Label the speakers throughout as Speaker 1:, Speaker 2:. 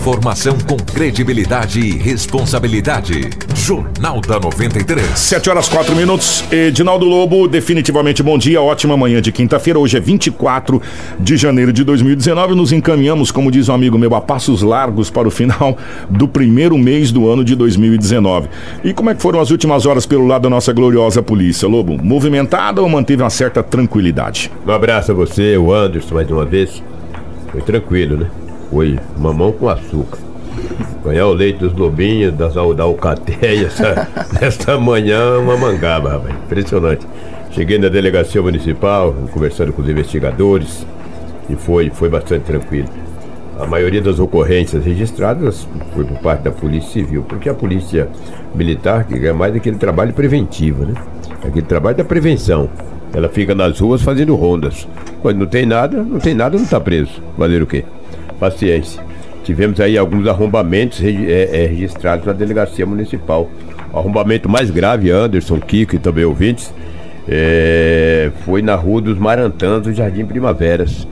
Speaker 1: Informação com credibilidade e responsabilidade. Jornal da 93.
Speaker 2: 7 horas 4 minutos. Edinaldo Lobo, definitivamente bom dia, ótima manhã de quinta-feira. Hoje é 24 de janeiro de 2019. Nos encaminhamos, como diz um amigo meu, a passos largos para o final do primeiro mês do ano de 2019. E como é que foram as últimas horas pelo lado da nossa gloriosa polícia, Lobo? Movimentada ou manteve uma certa tranquilidade?
Speaker 3: Um abraço a você, o Anderson, mais uma vez. Foi tranquilo, né? Foi mamão com açúcar. Ganhar o leite dos lobinhos, das, da alcateia, essa, esta manhã uma mangaba, rapaz. Impressionante. Cheguei na delegacia municipal, conversando com os investigadores, e foi, foi bastante tranquilo. A maioria das ocorrências registradas foi por parte da Polícia Civil, porque a Polícia Militar que é mais aquele trabalho preventivo, né? Aquele trabalho da prevenção. Ela fica nas ruas fazendo rondas. Quando não tem nada, não tem nada, não está preso. Fazer o quê? Paciência. Tivemos aí alguns arrombamentos é, é, registrados na delegacia municipal. O arrombamento mais grave, Anderson, Kiko e também ouvintes, é, foi na rua dos Marantãs, do Jardim Primaveras.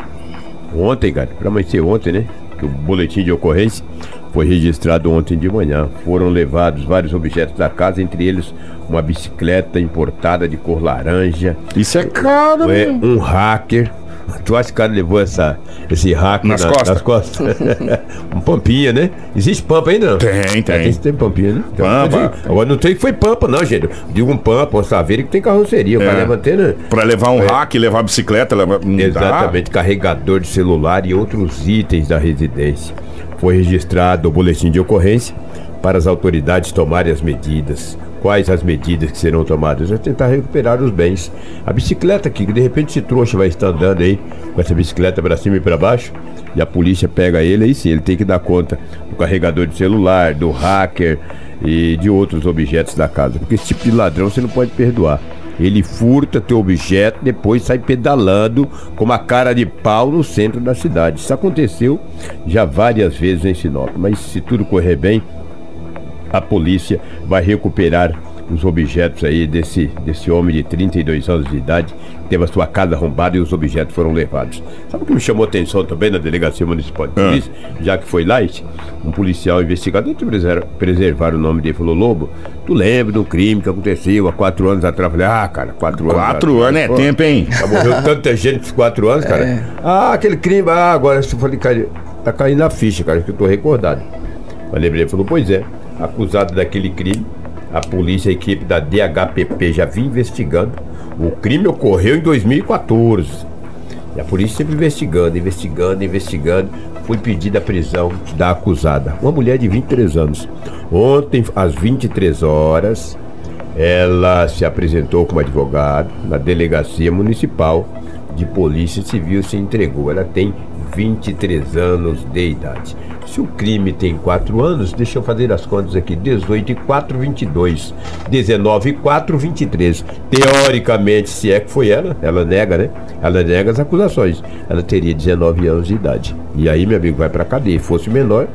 Speaker 3: Ontem, cara, para amanhecer ontem, né? Que o boletim de ocorrência foi registrado ontem de manhã. Foram levados vários objetos da casa, entre eles uma bicicleta importada de cor laranja.
Speaker 2: Isso é caro,
Speaker 3: é, Um hacker. Tu acha que o cara levou essa, esse hack
Speaker 2: nas, na, costas?
Speaker 3: Nas costas. um pampinha, né? Existe pampa ainda não?
Speaker 2: Tem, tem. É,
Speaker 3: tem pampinha, né?
Speaker 2: Então, pampa.
Speaker 3: Agora não tem que foi pampa, não, gente. Digo um pampa, um saveiro que tem carroceria. É. cara leva né?
Speaker 2: Pra levar um é. hack, levar bicicleta, levar.
Speaker 3: Exatamente, dá. carregador de celular e outros itens da residência. Foi registrado o boletim de ocorrência para as autoridades tomarem as medidas. Quais as medidas que serão tomadas? É tentar recuperar os bens. A bicicleta que de repente esse trouxa vai estar andando aí com essa bicicleta para cima e para baixo, e a polícia pega ele, aí sim, ele tem que dar conta do carregador de celular, do hacker e de outros objetos da casa. Porque esse tipo de ladrão você não pode perdoar. Ele furta teu objeto, depois sai pedalando com uma cara de pau no centro da cidade. Isso aconteceu já várias vezes em Sinop, mas se tudo correr bem, a polícia vai recuperar os objetos aí desse, desse homem de 32 anos de idade que teve a sua casa arrombada e os objetos foram levados. Sabe o que me chamou a atenção também na Delegacia Municipal de ah. Polícia? Já que foi lá, um policial investigador, de preservar, o nome dele, falou: Lobo, tu lembra do crime que aconteceu há quatro anos atrás? Eu falei: Ah, cara, quatro anos.
Speaker 2: Quatro anos é tempo, hein?
Speaker 3: Já morreu tanta gente nesses quatro anos, cara. É. Ah, aquele crime, ah, agora eu falei, cara, tá caindo na ficha, cara, que eu tô recordado. Mas lembrei, falou: Pois é acusado daquele crime. A polícia, a equipe da DHPP já vinha investigando. O crime ocorreu em 2014. E a polícia sempre investigando, investigando, investigando. Foi pedida a prisão da acusada, uma mulher de 23 anos. Ontem, às 23 horas, ela se apresentou como advogado na delegacia municipal de polícia civil se entregou. Ela tem 23 anos de idade. Se o crime tem 4 anos, deixa eu fazer as contas aqui: 18 e 4, 22. 19 e 4, 23. Teoricamente, se é que foi ela, ela nega, né? Ela nega as acusações. Ela teria 19 anos de idade. E aí, meu amigo, vai pra cadeia. Fosse menor,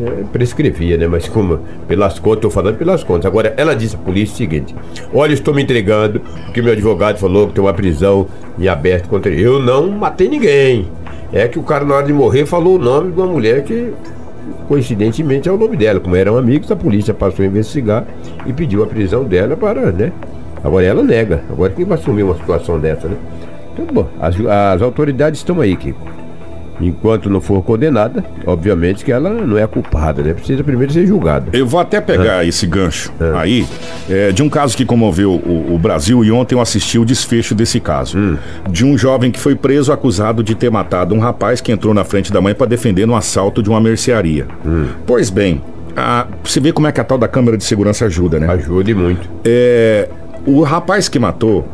Speaker 3: é, prescrevia, né? Mas como, pelas contas, estou falando pelas contas. Agora, ela disse à polícia o seguinte: Olha, estou me entregando, porque meu advogado falou que tem uma prisão em aberto contra ele. Eu não matei ninguém. É que o cara, na hora de morrer, falou o nome de uma mulher que, coincidentemente, é o nome dela. Como eram amigos, a polícia passou a investigar e pediu a prisão dela para, né? Agora ela nega. Agora quem vai assumir uma situação dessa, né? Então, bom, as, as autoridades estão aí, Kiko. Enquanto não for condenada, obviamente que ela não é culpada, né? Precisa primeiro ser julgada.
Speaker 2: Eu vou até pegar ah. esse gancho ah. aí é, de um caso que comoveu o, o, Brasil e ontem eu assisti o desfecho desse caso. Hum. De um jovem que foi preso acusado de ter matado um rapaz que entrou na frente da mãe para defender um assalto de uma mercearia. Hum. Pois bem, a, você vê como é que a tal da câmera de segurança ajuda, né?
Speaker 3: Ajuda muito.
Speaker 2: É, o rapaz que matou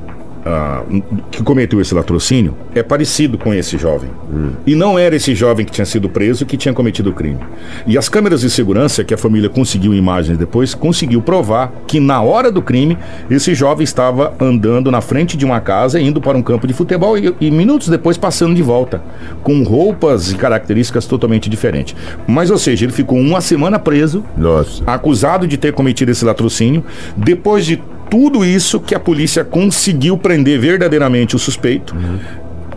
Speaker 2: uh, que cometeu esse latrocínio é parecido com esse jovem. Hum. E não era esse jovem que tinha sido preso que tinha cometido o crime. E as câmeras de segurança, que a família conseguiu imagens depois, conseguiu provar que na hora do crime, esse jovem estava andando na frente de uma casa, indo para um campo de futebol e, e minutos depois passando de volta, com roupas e características totalmente diferentes. Mas, ou seja, ele ficou uma semana preso,
Speaker 3: Nossa.
Speaker 2: acusado de ter cometido esse latrocínio, depois de tudo isso que a polícia conseguiu prender verdadeiramente o suspeito, uhum.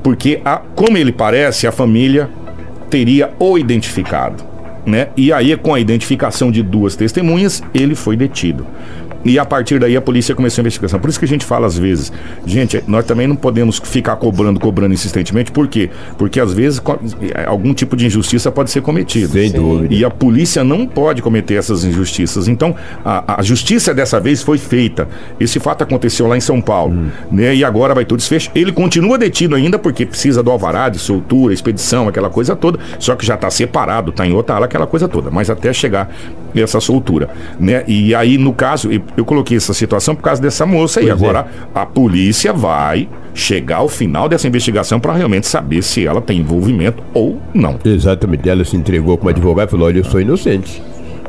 Speaker 2: porque, a, como ele parece, a família teria o identificado. né? E aí, com a identificação de duas testemunhas, ele foi detido. E a partir daí a polícia começou a investigação. Por isso que a gente fala às vezes, gente, nós também não podemos ficar cobrando, cobrando insistentemente. Por quê? Porque às vezes algum tipo de injustiça pode ser cometido.
Speaker 3: Sem dúvida.
Speaker 2: E a polícia não pode cometer essas injustiças. Então, a, a justiça dessa vez foi feita. Esse fato aconteceu lá em São Paulo. Hum. Né? E agora vai tudo desfecho. Ele continua detido ainda porque precisa do alvará de soltura, expedição, aquela coisa toda. Só que já está separado, está em outra ala, aquela coisa toda. Mas até chegar essa soltura. Né? E aí, no caso, eu coloquei essa situação por causa dessa moça e agora é. a polícia vai chegar ao final dessa investigação para realmente saber se ela tem envolvimento ou não.
Speaker 3: Exatamente. Ela se entregou como advogado e falou: Olha, eu sou inocente.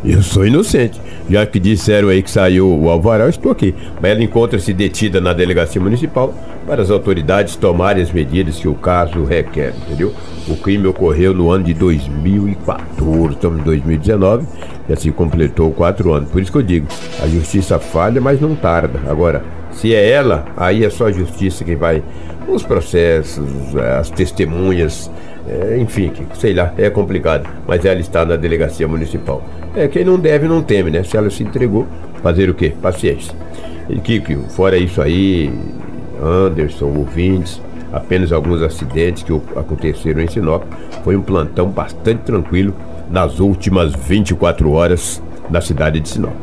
Speaker 3: Eu sou inocente. Já que disseram aí que saiu o alvará, eu estou aqui. Mas ela encontra-se detida na delegacia municipal para as autoridades tomarem as medidas que o caso requer, entendeu? O crime ocorreu no ano de 2014, estamos em 2019, e assim completou quatro anos. Por isso que eu digo, a justiça falha, mas não tarda. Agora, se é ela, aí é só a justiça quem vai. Os processos, as testemunhas, é, enfim, que, sei lá, é complicado. Mas ela está na delegacia municipal. É, quem não deve não teme, né? Se ela se entregou, fazer o quê? Paciência. E Kiko, fora isso aí, Anderson, ouvintes, apenas alguns acidentes que aconteceram em Sinop. Foi um plantão bastante tranquilo nas últimas 24 horas na cidade de Sinop.